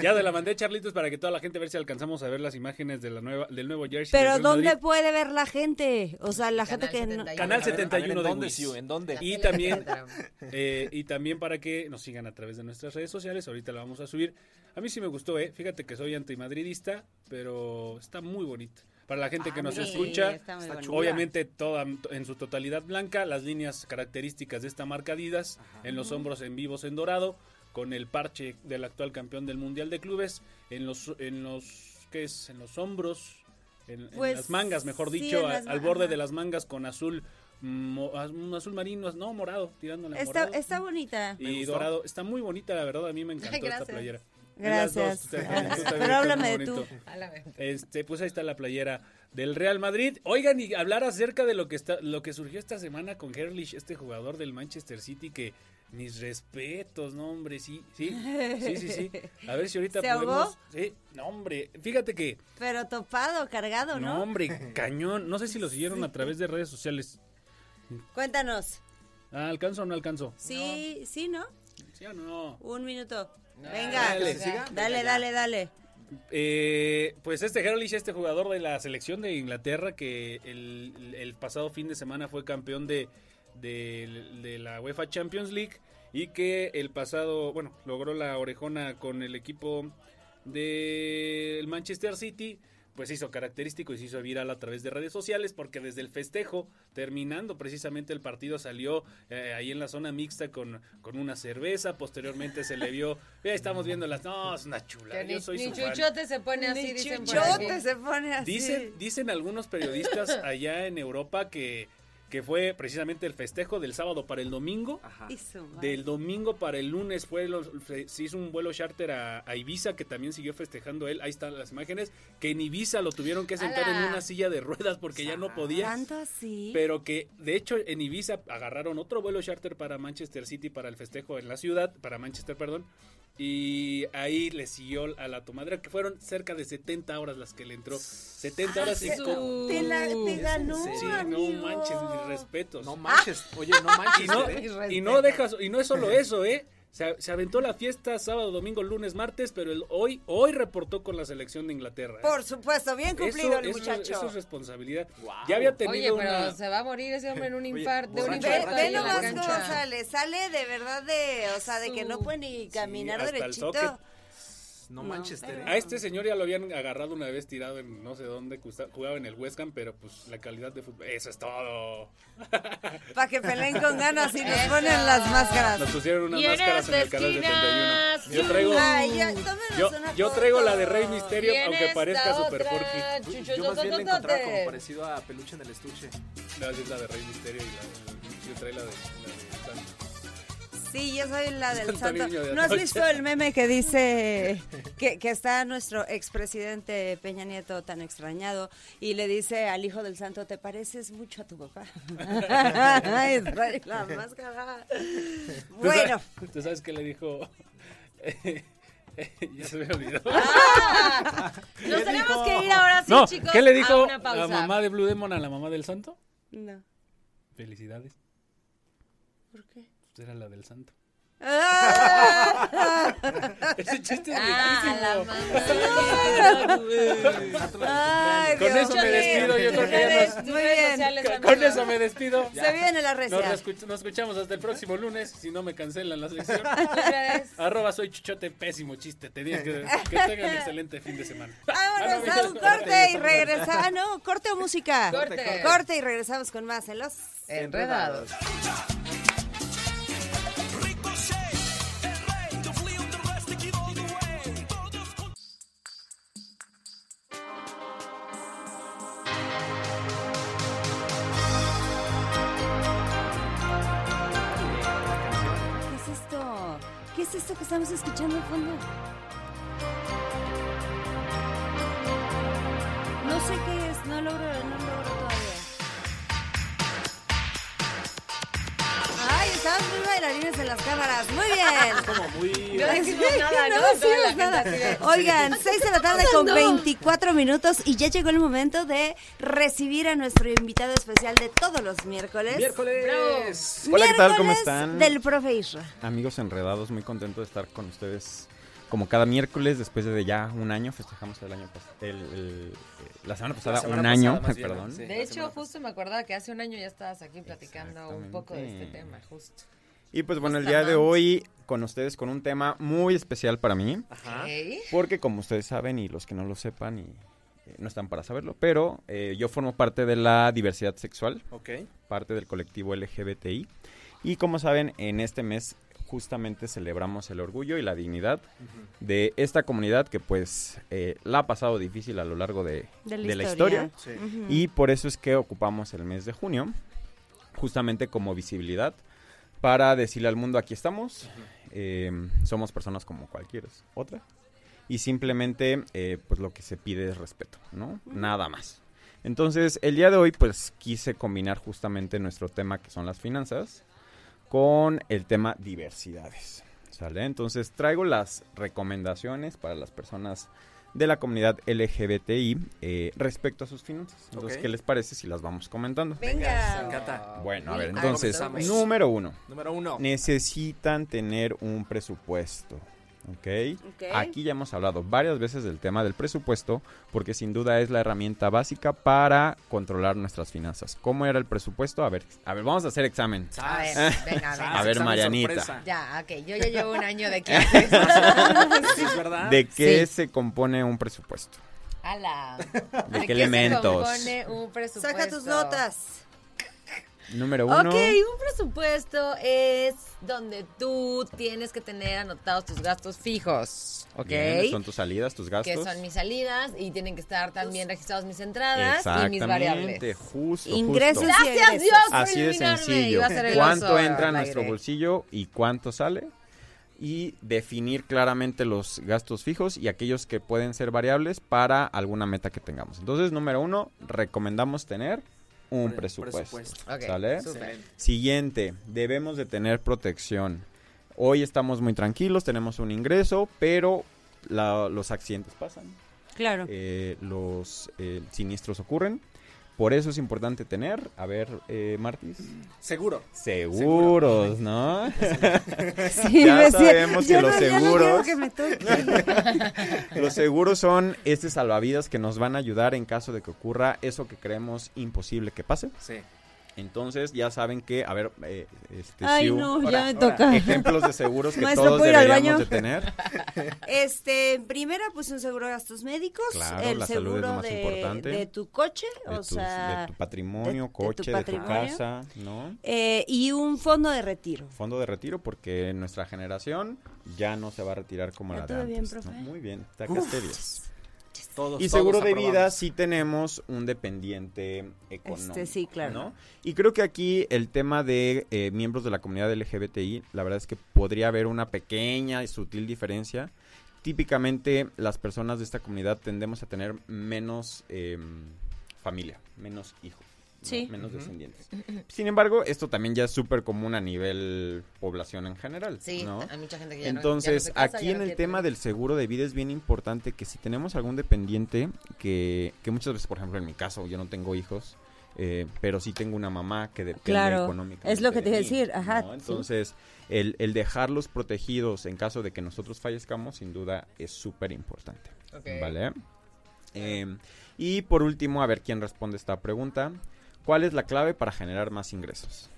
S6: Ya de la mandé Charlitos para que toda la gente a ver si alcanzamos a ver las imágenes de la nueva, del nuevo jersey.
S1: Pero ¿dónde
S6: Madrid.
S1: puede ver la gente? O sea, la
S3: Canal
S1: gente que no...
S3: 71.
S6: Canal
S2: A ver, a ver,
S6: 71
S2: ¿En
S6: de
S2: dónde,
S6: Wiz.
S2: ¿En dónde?
S6: Y también, eh, y también para que nos sigan a través de nuestras redes sociales. Ahorita la vamos a subir. A mí sí me gustó, ¿eh? Fíjate que soy antimadridista, pero está muy bonita. Para la gente que nos
S1: sí,
S6: escucha,
S1: está
S2: está
S6: obviamente toda en su totalidad blanca, las líneas características de esta marca Adidas, en los hombros en vivos en dorado, con el parche del actual campeón del Mundial de Clubes, en los, en los, ¿qué es? En los hombros, en, en
S1: Pues,
S6: las mangas, mejor
S1: sí,
S6: dicho, a- al borde de las mangas con azul, mo- az- un azul marino, no, morado, tirándole a
S1: Está,
S6: morado.
S1: está bonita.
S2: Me
S6: y
S2: gustó.
S6: dorado, está muy bonita, la verdad, a mí me encantó esta
S3: gracias.
S6: playera.
S1: Gracias.
S6: Las dos, también,
S1: Pero háblame de tú.
S6: bonito.
S3: A la vez.
S6: Este, pues ahí está la playera del Real Madrid. Oigan, y hablar acerca de lo que está, lo que surgió esta semana con Herlich, este jugador del Manchester City que mis respetos, no hombre, sí, sí, sí, sí, sí. A ver si ahorita
S1: ¿Se
S6: podemos.
S1: ahogó?
S6: Sí, no hombre, fíjate que,
S1: Pero topado, cargado,
S6: no
S1: ¿no?
S6: hombre, cañón. No sé si lo siguieron a través de redes sociales.
S1: Cuéntanos.
S6: Ah, ¿Alcanzo o no alcanzo?
S1: Sí, sí, ¿no?
S6: ¿Sí o no?
S1: Un minuto.
S3: No,
S1: Venga,
S6: dale,
S1: dale,
S2: siga.
S1: dale,
S2: Venga,
S1: dale, dale.
S6: Eh, pues este Herlich, este jugador de la selección de Inglaterra que el, el pasado fin de semana fue campeón de, de, de la UEFA Champions League y que el pasado, bueno, logró la orejona con el equipo del Manchester City, pues hizo característico y se hizo viral a través de redes sociales porque desde el festejo, terminando precisamente el partido, salió eh, ahí en la zona mixta con, con una cerveza, posteriormente se le vio, ya estamos viendo las, no, es una chula,
S3: Que ni,
S6: yo soy
S3: ni
S6: su fan.
S3: chuchote se pone así,
S1: Ni
S3: dicen por
S1: chuchote
S3: aquí.
S1: se pone así.
S6: Dicen, dicen algunos periodistas allá en Europa que, que fue precisamente el festejo del sábado para el domingo.
S2: Ajá.
S6: Del domingo para el lunes fue los- se hizo un vuelo charter a, a Ibiza que también siguió festejando él. Ahí están las imágenes. Que en Ibiza lo tuvieron que sentar en una silla de ruedas porque ya no podía.
S1: ¿Tanto así?
S6: Pero que de hecho en Ibiza agarraron otro vuelo charter para Manchester City para el festejo en la ciudad, para Manchester, perdón. Y ahí le siguió a la tomadera, que fueron cerca de 70 horas las que le entró. 70 horas y con-
S1: Te, la, te ganó?
S6: Sí,
S1: amigo.
S6: no manches, mis respetos.
S2: No manches. Oye, no manches.
S6: y no,
S2: ¿eh?
S6: y no dejas, y no es solo eso, ¿eh? Se, se aventó la fiesta sábado, domingo, lunes, martes, pero el, hoy, hoy reportó con la selección de Inglaterra. ¿eh?
S1: Por supuesto, bien cumplido
S6: Eso-
S1: el
S6: eso-
S1: muchacho.
S6: Eso es responsabilidad. Ya había
S3: Oye,
S6: tenido
S3: pero
S6: una...
S3: se va a morir ese hombre en un
S2: Oye,
S3: infarto. de un
S2: borracho,
S1: Ve, ve
S3: cancha.
S1: cómo sale, sale de verdad de, o sea, de que no puede ni caminar
S6: el
S1: derechito.
S2: No
S1: No,
S2: Manchester.
S6: A este señor ya lo habían agarrado una vez tirado en no sé dónde, jugaba en el West Ham, pero pues la calidad de fútbol, eso es todo.
S1: Para que peleen con ganas y nos ponen las máscaras.
S6: Nos pusieron unas máscaras en el canal
S3: esquina,
S6: 71. Yo traigo,
S1: Ay, ya, tómenos
S6: yo, yo traigo la de Rey Misterio, aunque parezca Super Porky.
S2: Yo más bien le encontraba como parecido a peluche en el estuche.
S6: No, es la de Rey Misterio y la, yo traigo la de, la de.
S1: Sí, yo soy la del
S6: Santo
S1: ¿No has visto el meme que dice que, que está nuestro expresidente Peña Nieto tan extrañado y le dice al hijo del santo, te pareces mucho a tu papá? Ay, trae la máscara.
S6: ¿Tú
S1: Bueno,
S6: ¿Tú sabes qué le dijo? ya se me olvidó.
S3: Ah, Nos tenemos que ir ahora sí,
S6: no,
S3: chicos.
S6: ¿qué le
S3: a
S6: dijo
S3: una pausa.
S6: la mamá de Blue Demon a la mamá del santo?
S1: No.
S6: Felicidades.
S1: ¿Por qué?
S6: Pues era la del santo.
S1: Ah,
S6: Ese chiste es
S3: Ah.
S1: Ay,
S6: Con
S1: Dios
S6: eso me despido. Yo creo que ya nos,
S1: Muy bien.
S6: con, eso me despido.
S1: Se viene la
S6: Nos,
S1: recia.
S6: nos escuchamos hasta el próximo lunes, si no me cancelan la sección. Arroba soy chuchote, pésimo chiste. Tenía que, que tengan excelente fin de semana.
S1: Vámonos a un corte y regresamos. Ah, no, corte o música.
S3: Corte.
S1: Corte y regresamos con más en los.
S3: Enredados.
S1: ¿Qué es esto que estamos escuchando al fondo? No sé qué es, no logro, no logro todavía. Estamos muy bailarines en las cámaras. Muy bien.
S6: Como muy...
S3: No decimos nada, ¿no?
S1: No decimos nada. Oigan, 6 de la tarde con 24 minutos y ya llegó el momento de recibir a nuestro invitado especial de todos los miércoles.
S6: Miércoles.
S7: Hola, ¿qué tal? ¿Cómo están?
S1: Del profe Isra.
S7: Amigos enredados, muy contento de estar con ustedes como cada miércoles después de ya un año. Festejamos el año pas- el, el- la semana pasada
S2: semana
S7: un año,
S2: pasada, más bien,
S7: perdón.
S2: sí.
S3: De hecho,
S2: semana
S3: justo me acordaba que hace un año ya estabas aquí platicando un poco de este tema, justo.
S7: Y pues bueno, el día de hoy con ustedes con un tema muy especial para mí,
S2: Ajá.
S7: Porque como ustedes saben y los que no lo sepan y eh, no están para saberlo, pero eh, yo formo parte de la diversidad sexual,
S2: Ok.
S7: parte del colectivo LGBTI. Y como saben, en este mes justamente celebramos el orgullo y la dignidad de esta comunidad que pues eh, la ha pasado difícil a lo largo de,
S1: De
S7: de
S1: la
S7: la
S1: historia.
S7: historia.
S2: Sí.
S1: Ujú.
S7: Y por eso es que ocupamos el mes de junio, justamente como visibilidad, para decirle al mundo, aquí estamos, eh, somos personas como cualquier otra, y simplemente eh, pues lo que se pide es respeto, ¿no? Nada más. Entonces, el día de hoy pues quise combinar justamente nuestro tema que son las finanzas con el tema diversidades. ¿Sale? Entonces traigo las recomendaciones para las personas de la comunidad LGBTI eh, respecto a sus finanzas. Entonces. ¿qué les parece si las vamos comentando?
S2: Me
S1: Venga.
S2: encanta.
S7: Bueno, a ver, entonces, número uno,
S2: Número uno.
S7: necesitan tener un presupuesto. ¿Ok?
S1: Ok.
S7: Aquí ya hemos hablado varias veces del tema del presupuesto, porque sin duda es la herramienta básica para controlar nuestras finanzas. ¿Cómo era el presupuesto? A ver, a ver, vamos a hacer examen.
S3: A ver, venga.
S7: A ver, Marianita.
S2: sorpresa.
S3: Ya, ok, yo ya llevo un año de clases.
S2: Sí, es verdad.
S7: ¿De qué
S3: Sí.
S7: se compone un presupuesto?
S3: Ala.
S7: ¿De qué elementos?
S3: Se compone un presupuesto?
S1: Saca tus notas.
S7: Número uno.
S3: Ok, un presupuesto es donde tú tienes que tener anotados tus gastos fijos, ¿ok?
S7: Bien, son tus salidas, tus gastos.
S3: que son mis salidas y tienen que estar también registrados mis entradas y mis variables.
S7: Exactamente, justo.
S1: Ingresos
S7: justo.
S1: y
S3: Gracias. Dios por
S7: Así de sencillo.
S3: Iba a ser el
S7: ¿Cuánto entra a
S3: al
S7: nuestro bolsillo y cuánto sale? Y definir claramente los gastos fijos y aquellos que pueden ser variables para alguna meta que tengamos. Entonces, número uno, recomendamos tener un
S2: Pre-
S7: presupuesto. Siguiente, debemos de tener protección. Hoy estamos muy tranquilos, tenemos un ingreso, pero la- los accidentes pasan,
S1: Claro.
S7: eh, los eh, siniestros ocurren. Por eso es importante tener, a ver, eh, Martis,
S2: Seguro.
S7: seguros, ¿no?
S1: Sí,
S7: ya sabemos que
S1: yo
S7: los
S1: no- no
S7: seguros-
S1: quiero que me toque.
S7: Los seguros son este salvavidas que nos van a ayudar en caso de que ocurra eso que creemos imposible que pase.
S2: Sí.
S7: Entonces ya saben que, a ver, eh, este,
S1: Ay,
S7: Siu,
S1: no, ya me toca.
S7: ejemplos de seguros que
S1: Maestro,
S7: todos
S1: ¿puedo ir al
S7: deberíamos
S1: baño?
S7: de tener.
S1: Este, primera, pues un seguro de gastos médicos,
S7: Claro,
S1: el
S7: la salud es lo
S1: seguro
S7: más
S1: de,
S7: importante.
S1: de tu coche,
S7: De,
S1: o
S7: tus-
S1: sea,
S7: de tu patrimonio,
S1: de- de tu
S7: coche, de tu, casa, ¿no?
S1: eh, y un fondo de retiro.
S7: Fondo de retiro porque nuestra generación ya no se va a retirar como
S1: ¿Ya
S7: la de
S1: bien,
S7: antes. ¿no?
S1: profe?
S7: Muy bien, sacaste 10.
S2: Todos,
S7: Y
S2: todos
S7: seguro de vida sí tenemos un dependiente económico.
S1: Este, sí, claro.
S7: ¿no? Y creo que aquí el tema de eh, miembros de la comunidad LGBTI, la verdad es que podría haber una pequeña y sutil diferencia. Típicamente las personas de esta comunidad tendemos a tener menos eh, familia, menos hijos.
S1: Sí.
S7: menos descendientes. Sin embargo, esto también ya es súper común a nivel población en general.
S3: Sí,
S7: ¿no?
S3: hay mucha gente que ya no- ya no
S7: Entonces,
S3: se casa,
S7: aquí
S3: ya
S7: en
S3: no
S7: el
S3: quiere
S7: tema del seguro de vida es bien importante que si tenemos algún dependiente, que, que muchas veces, por ejemplo, en mi caso, yo no tengo hijos, eh, pero sí tengo una mamá que depende
S1: Claro,
S7: económicamente.
S1: es lo que te
S7: de
S1: iba a
S7: mí,
S1: decir, ajá,
S7: ¿no?
S1: sí.
S7: Entonces, el, el dejarlos protegidos en caso de que nosotros fallezcamos, sin duda, es súper importante. ¿Vale? Eh, y por último, a ver quién responde esta pregunta. ¿Cuál es la clave para generar más ingresos?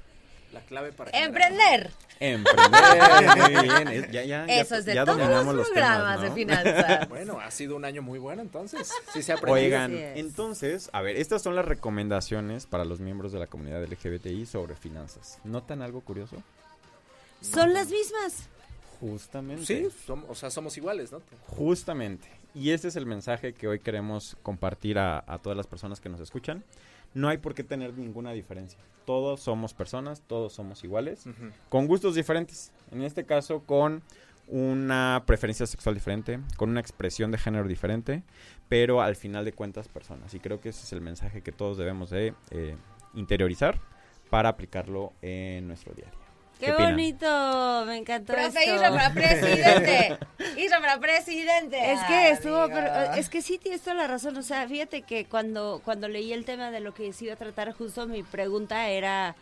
S2: La clave para...
S3: ¡Emprender!
S7: Emprender. Muy bien, es- ya, ya, ya-
S3: Eso es de
S7: ya
S3: todos
S7: dominamos
S3: los
S7: los
S3: programas
S7: temas,
S3: de finanzas.
S2: Bueno, ha sido un año muy bueno entonces. Sí se ha aprendido.
S7: Oigan, entonces, a ver, estas son las recomendaciones para los miembros de la comunidad LGBTI sobre finanzas. ¿Notan algo curioso?
S1: Son las mismas.
S7: Justamente.
S2: Sí, som- o sea, somos iguales, ¿no?
S7: Justamente. Y este es el mensaje que hoy queremos compartir a, a todas las personas que nos escuchan. No hay por qué tener ninguna diferencia. Todos somos personas, todos somos iguales, con gustos diferentes. En este caso, con una preferencia sexual diferente, con una expresión de género diferente, pero al final de cuentas personas. Y creo que ese es el mensaje que todos debemos de eh, interiorizar para aplicarlo en nuestro día a día.
S1: Qué, bonito, me encantó
S3: Profe
S1: esto.
S3: Isra para presidente. Isra para presidente.
S1: Es que estuvo, pero, es que sí tienes toda la razón. O sea, fíjate que cuando, cuando leí el tema de lo que se iba a tratar, justo mi pregunta era,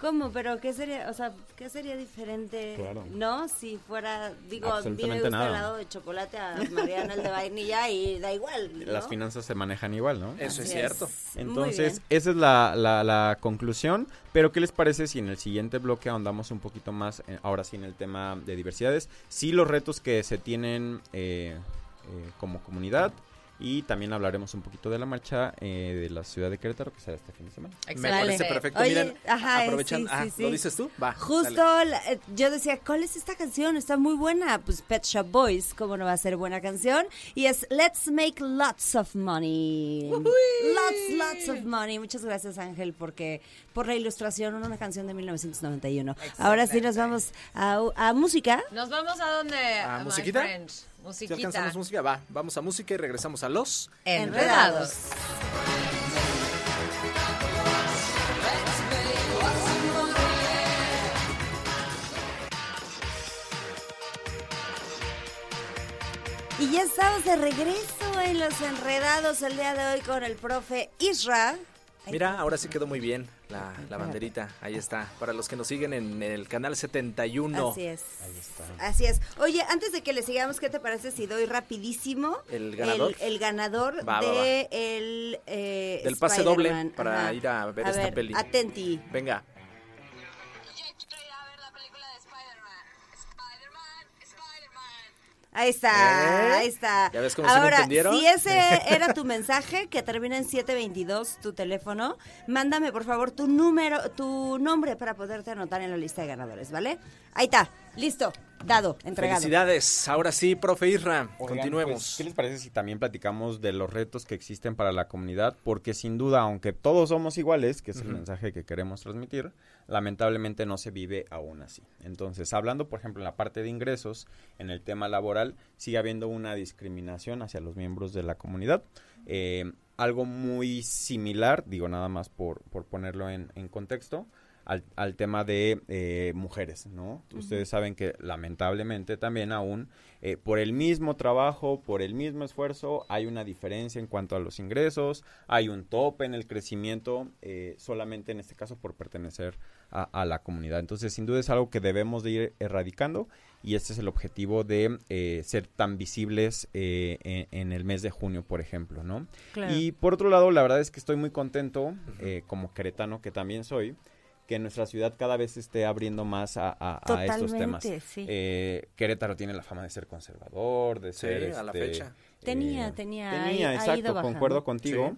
S1: ¿cómo? Pero ¿qué sería, o sea, qué sería diferente,
S7: Claro.
S1: no? Si fuera, digo, a mí me
S7: Absolutamente
S1: gusta
S7: nada.
S1: el helado de chocolate, a Mariana el de vainilla y da igual, ¿no?
S7: Las finanzas se manejan igual, ¿no?
S2: Eso es cierto.
S7: Entonces, esa es la, la- la conclusión. Pero, ¿qué les parece si en el siguiente bloque ahondamos un poquito más, eh, ahora sí, en el tema de diversidades? Sí, los retos que se tienen eh, eh, como comunidad. Y también hablaremos un poquito de la marcha eh, de la ciudad de Querétaro, que será este fin de semana.
S2: Me
S3: Excelente.
S2: parece perfecto.
S1: Oye,
S2: Miren,
S1: ajá,
S2: aprovechan.
S1: sí,
S2: ah,
S1: sí, sí.
S2: ¿Lo dices tú? Va.
S1: Justo la- eh, yo decía, ¿cuál es esta canción? Está muy buena. Pues Pet Shop Boys, ¿cómo no va a ser buena canción? Y es Let's Make Lots of Money. Lots, lots of money. Muchas gracias, Ángel, porque por la ilustración, una canción de 1991. Ahora sí nos vamos a, a música.
S3: ¿Nos vamos a dónde?
S2: ¿A musiquita?
S3: friend?
S2: ¿Sí
S3: Musiquita.
S2: alcanzamos música? Va, vamos a música y regresamos a los...
S3: Enredados.
S1: Y ya estamos de regreso en Los Enredados el día de hoy con el profe Isra.
S2: Mira, ahora sí quedó muy bien la, la banderita. Ahí está. Para los que nos siguen en el canal 71.
S1: Así es. Así es. Oye, antes de que le sigamos, ¿qué te parece si doy rapidísimo
S2: ¿El ganador?
S1: el, el ganador
S2: Va, va, va.
S1: de el eh,
S2: Del pase doble para ir a ver esta peli.
S1: Atenti.
S2: Venga.
S1: Ahí está,
S2: ¿Eh?
S1: ahí está.
S2: ¿Ya ves cómo sí me
S1: Ahora,
S2: entendieron?
S1: si ese era tu mensaje, que termina en 722, tu teléfono, mándame por favor tu número, tu nombre para poderte anotar en la lista de ganadores, ¿vale? Ahí está, listo, dado, entregado.
S2: Felicidades. Ahora sí, profe Isra.
S7: Oigan,
S2: continuemos.
S7: pues, ¿Qué les parece si también platicamos de los retos que existen para la comunidad? Porque sin duda, aunque todos somos iguales, que es el mensaje que queremos transmitir, lamentablemente no se vive aún así. Entonces, hablando, por ejemplo, en la parte de ingresos, en el tema laboral, sigue habiendo una discriminación hacia los miembros de la comunidad. Eh, algo muy similar, digo nada más por, por ponerlo en, en contexto, al, al tema de eh, mujeres, ¿no? Ustedes saben que lamentablemente también aún eh, por el mismo trabajo, por el mismo esfuerzo, hay una diferencia en cuanto a los ingresos, hay un tope en el crecimiento, eh, solamente en este caso por pertenecer a, a la comunidad. Entonces, sin duda es algo que debemos de ir erradicando y este es el objetivo de eh, ser tan visibles eh, en, en el mes de junio, por ejemplo, ¿no?
S1: Claro.
S7: Y por otro lado, la verdad es que estoy muy contento, como queretano que también soy, que nuestra ciudad cada vez se esté abriendo más a, a- a estos temas.
S1: Sí.
S7: Eh, Querétaro tiene la fama de ser conservador, de
S2: Sí,
S7: ser...
S2: a la
S7: este,
S2: fecha.
S1: Tenía,
S7: eh,
S1: tenía,
S7: Tenía,
S1: ha ido
S7: exacto, concuerdo contigo.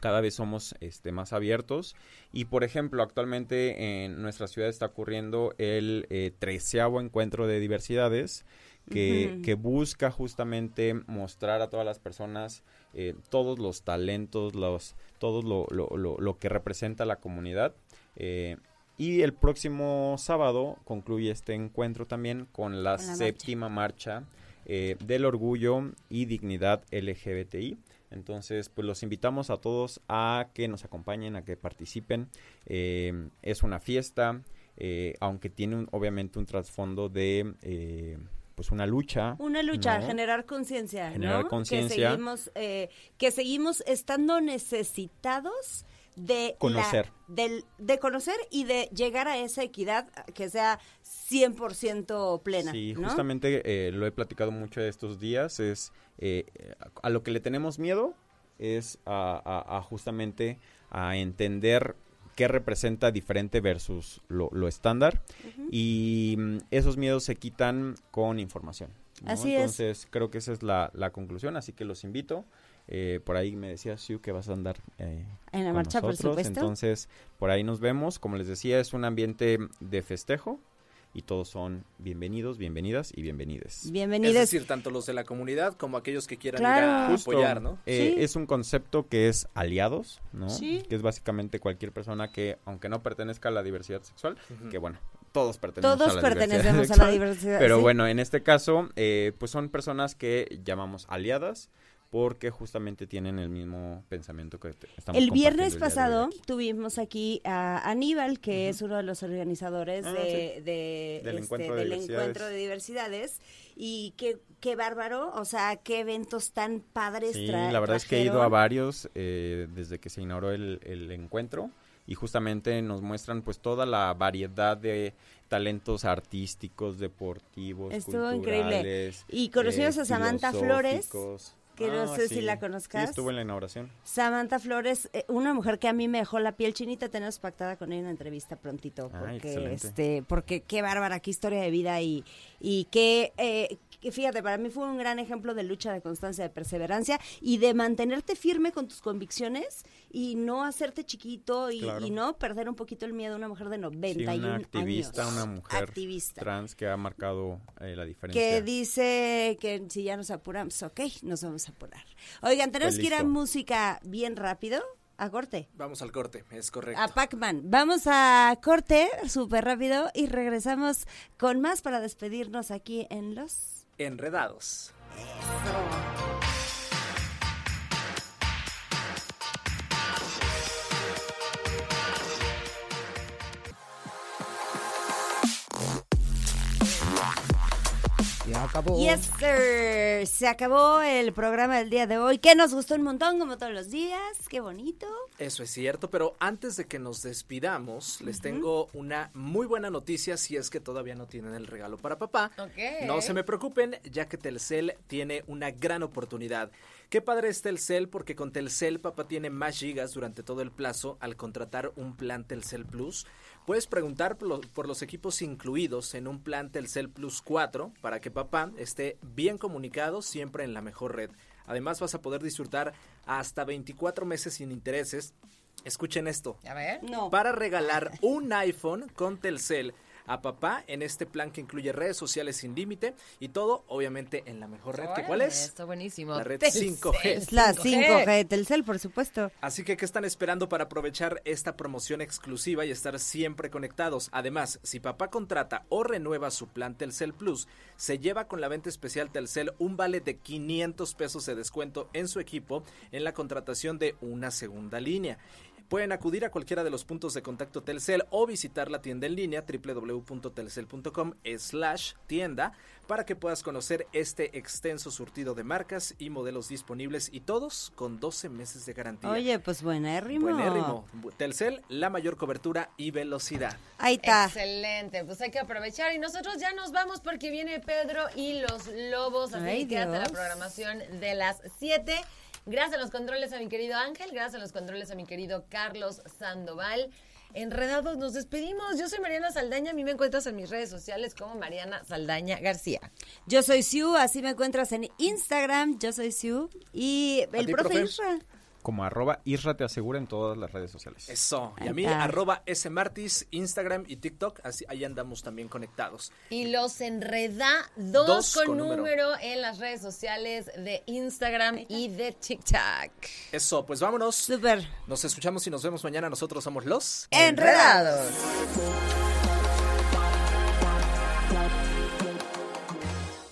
S7: Cada vez somos este, más abiertos. Y, por ejemplo, actualmente en nuestra ciudad está ocurriendo el eh, treceavo encuentro de diversidades que, busca justamente mostrar a todas las personas eh, todos los talentos, los, todo lo, lo- lo- lo que representa la comunidad. Eh, y el próximo sábado concluye este encuentro también con la
S1: Con la marcha.
S7: séptima marcha eh, del orgullo y dignidad LGBTI Entonces, pues los invitamos a todos a que nos acompañen, a que participen. Eh, es una fiesta, eh, aunque tiene un- obviamente un trasfondo de eh, pues una lucha.
S1: Una lucha,
S7: ¿no?
S1: generar conciencia,
S7: Generar
S1: ¿no?
S7: conciencia.
S1: Que seguimos, eh, que seguimos estando necesitados de la-
S7: Conocer.
S1: del, de conocer y de llegar a esa equidad que sea 100% plena,
S7: Sí,
S1: ¿no?
S7: justamente eh, lo he platicado mucho estos días, es eh, a lo que le tenemos miedo es a, a- a justamente a entender qué representa diferente versus lo, lo estándar y mm, esos miedos se quitan con información. ¿no?
S1: Así es.
S7: Entonces creo que esa es la, la conclusión, así que los invito. Eh, por ahí me decía Siu que vas a andar eh,
S1: En la
S7: con
S1: marcha, por
S7: nosotros,
S1: supuesto.
S7: Entonces, por ahí nos vemos. Como les decía, es un ambiente de festejo y todos son bienvenidos, bienvenidas y bienvenides.
S1: Bienvenidos.
S2: Es decir, tanto los de la comunidad como aquellos que quieran
S1: Claro.
S2: ir a
S7: Justo,
S2: apoyar, ¿no?
S7: eh,
S1: Sí.
S7: Es un concepto que es aliados, ¿no?
S1: Sí.
S7: Que es básicamente cualquier persona que, aunque no pertenezca a la diversidad sexual, que bueno, todos pertenecemos
S1: Todos
S7: a la
S1: pertenecemos
S7: diversidad
S1: a la
S7: sexual,
S1: diversidad,
S7: Pero
S1: sí.
S7: bueno, en este caso, eh, pues son personas que llamamos aliadas porque justamente tienen el mismo pensamiento que estamos
S1: El viernes
S7: el
S1: pasado
S7: aquí.
S1: tuvimos aquí a Aníbal, que es uno de los organizadores
S7: Ah,
S1: de,
S7: sí.
S1: de,
S7: Del
S1: este,
S7: encuentro de
S1: del
S7: diversidades.
S1: encuentro de diversidades. Y qué, qué bárbaro, o sea, qué eventos tan padres
S7: Sí, la verdad es que he ido a varios eh, desde que se inauguró el, el encuentro y justamente nos muestran pues toda la variedad de talentos artísticos, deportivos,
S1: Estuvo increíble.
S7: culturales,
S1: Y conocimos
S7: eh,
S1: a Samantha Flores, que no
S7: Ah,
S1: sé si
S7: sí.
S1: la conozcas.
S7: Sí, estuvo en la inauguración.
S1: Samantha Flores, eh, una mujer que a mí me dejó la piel chinita, tenemos pactada con ella una entrevista prontito,
S7: Ah,
S1: porque
S7: excelente.
S1: este, porque qué bárbara, qué historia de vida y, y qué, eh, que fíjate, para mí fue un gran ejemplo de lucha, de constancia, de perseverancia y de mantenerte firme con tus convicciones y no hacerte chiquito y,
S7: Claro.
S1: y no perder un poquito el miedo. Una mujer de
S7: Sí,
S1: 91
S7: una activista,
S1: años.
S7: una mujer
S1: activista.
S7: trans que ha marcado eh, la diferencia.
S1: Que dice que si ya nos apuramos, ok, nos vamos a apurar. Oigan, tenemos
S7: Pues
S1: que ir a música bien rápido, a corte.
S2: Vamos al corte, es correcto.
S1: A Pac-Man. Vamos a corte súper rápido y regresamos con más para despedirnos aquí en Los...
S2: Enredados.
S3: Ya acabó.
S1: Yes, sir. Se acabó el programa del día de hoy, que nos gustó un montón, como todos los días. Qué bonito.
S2: Eso es cierto, pero antes de que nos despidamos, les tengo una muy buena noticia si es que todavía no tienen el regalo para papá. No se me preocupen, ya que Telcel tiene una gran oportunidad. Qué padre es Telcel porque con Telcel papá tiene más gigas durante todo el plazo al contratar un plan Telcel Plus. Puedes preguntar por, lo- por los equipos incluidos en un plan Telcel Plus 4 para que papá esté bien comunicado siempre en la mejor red. Además vas a poder disfrutar hasta 24 meses sin intereses. Escuchen esto.
S3: A ver.
S1: No.
S2: Para regalar un iPhone con Telcel a papá en este plan que incluye redes sociales sin límite y todo, obviamente, en la mejor red. ¿Que ¿Cuál es?
S3: Está buenísimo.
S2: La red
S3: Telcel.
S2: 5G.
S1: Es la 5G de Telcel, por supuesto.
S2: Así que, ¿qué están esperando para aprovechar esta promoción exclusiva y estar siempre conectados? Además, si papá contrata o renueva su plan Telcel Plus, se lleva con la venta especial Telcel un vale de 500 pesos de descuento en su equipo en la contratación de una segunda línea. Pueden acudir a cualquiera de los puntos de contacto Telcel o visitar la tienda en línea www.telcel.com slash tienda para que puedas conocer este extenso surtido de marcas y modelos disponibles y todos con 12 meses de garantía.
S1: Oye, pues buenérrimo.
S2: Buenérrimo. Telcel, la mayor cobertura y velocidad.
S1: Ahí está.
S3: Excelente, pues hay que aprovechar y nosotros ya nos vamos porque viene Pedro y los lobos, así
S1: Ay,
S3: que quédate a la programación de las 7. Gracias a los controles a mi querido Ángel, gracias a los controles a mi querido Carlos Sandoval. Enredados, nos despedimos. Yo soy Mariana Saldaña, a mí me encuentras en mis redes sociales como Mariana Saldaña García.
S1: Yo soy Siu, así me encuentras en Instagram. Yo soy Siu. Y el profe
S2: profe?
S1: Isra.
S7: Como arroba Isra te asegura en todas las redes sociales.
S2: Eso. Y a mí, arroba smartis, Instagram y TikTok, así ahí andamos también conectados.
S3: Y los enredados
S2: Dos
S3: con,
S2: con
S3: número.
S2: número.
S3: en las redes sociales de Instagram y de TikTok.
S2: Eso, pues vámonos.
S1: Súper.
S2: Nos escuchamos y nos vemos mañana. Nosotros somos los...
S1: Enredados.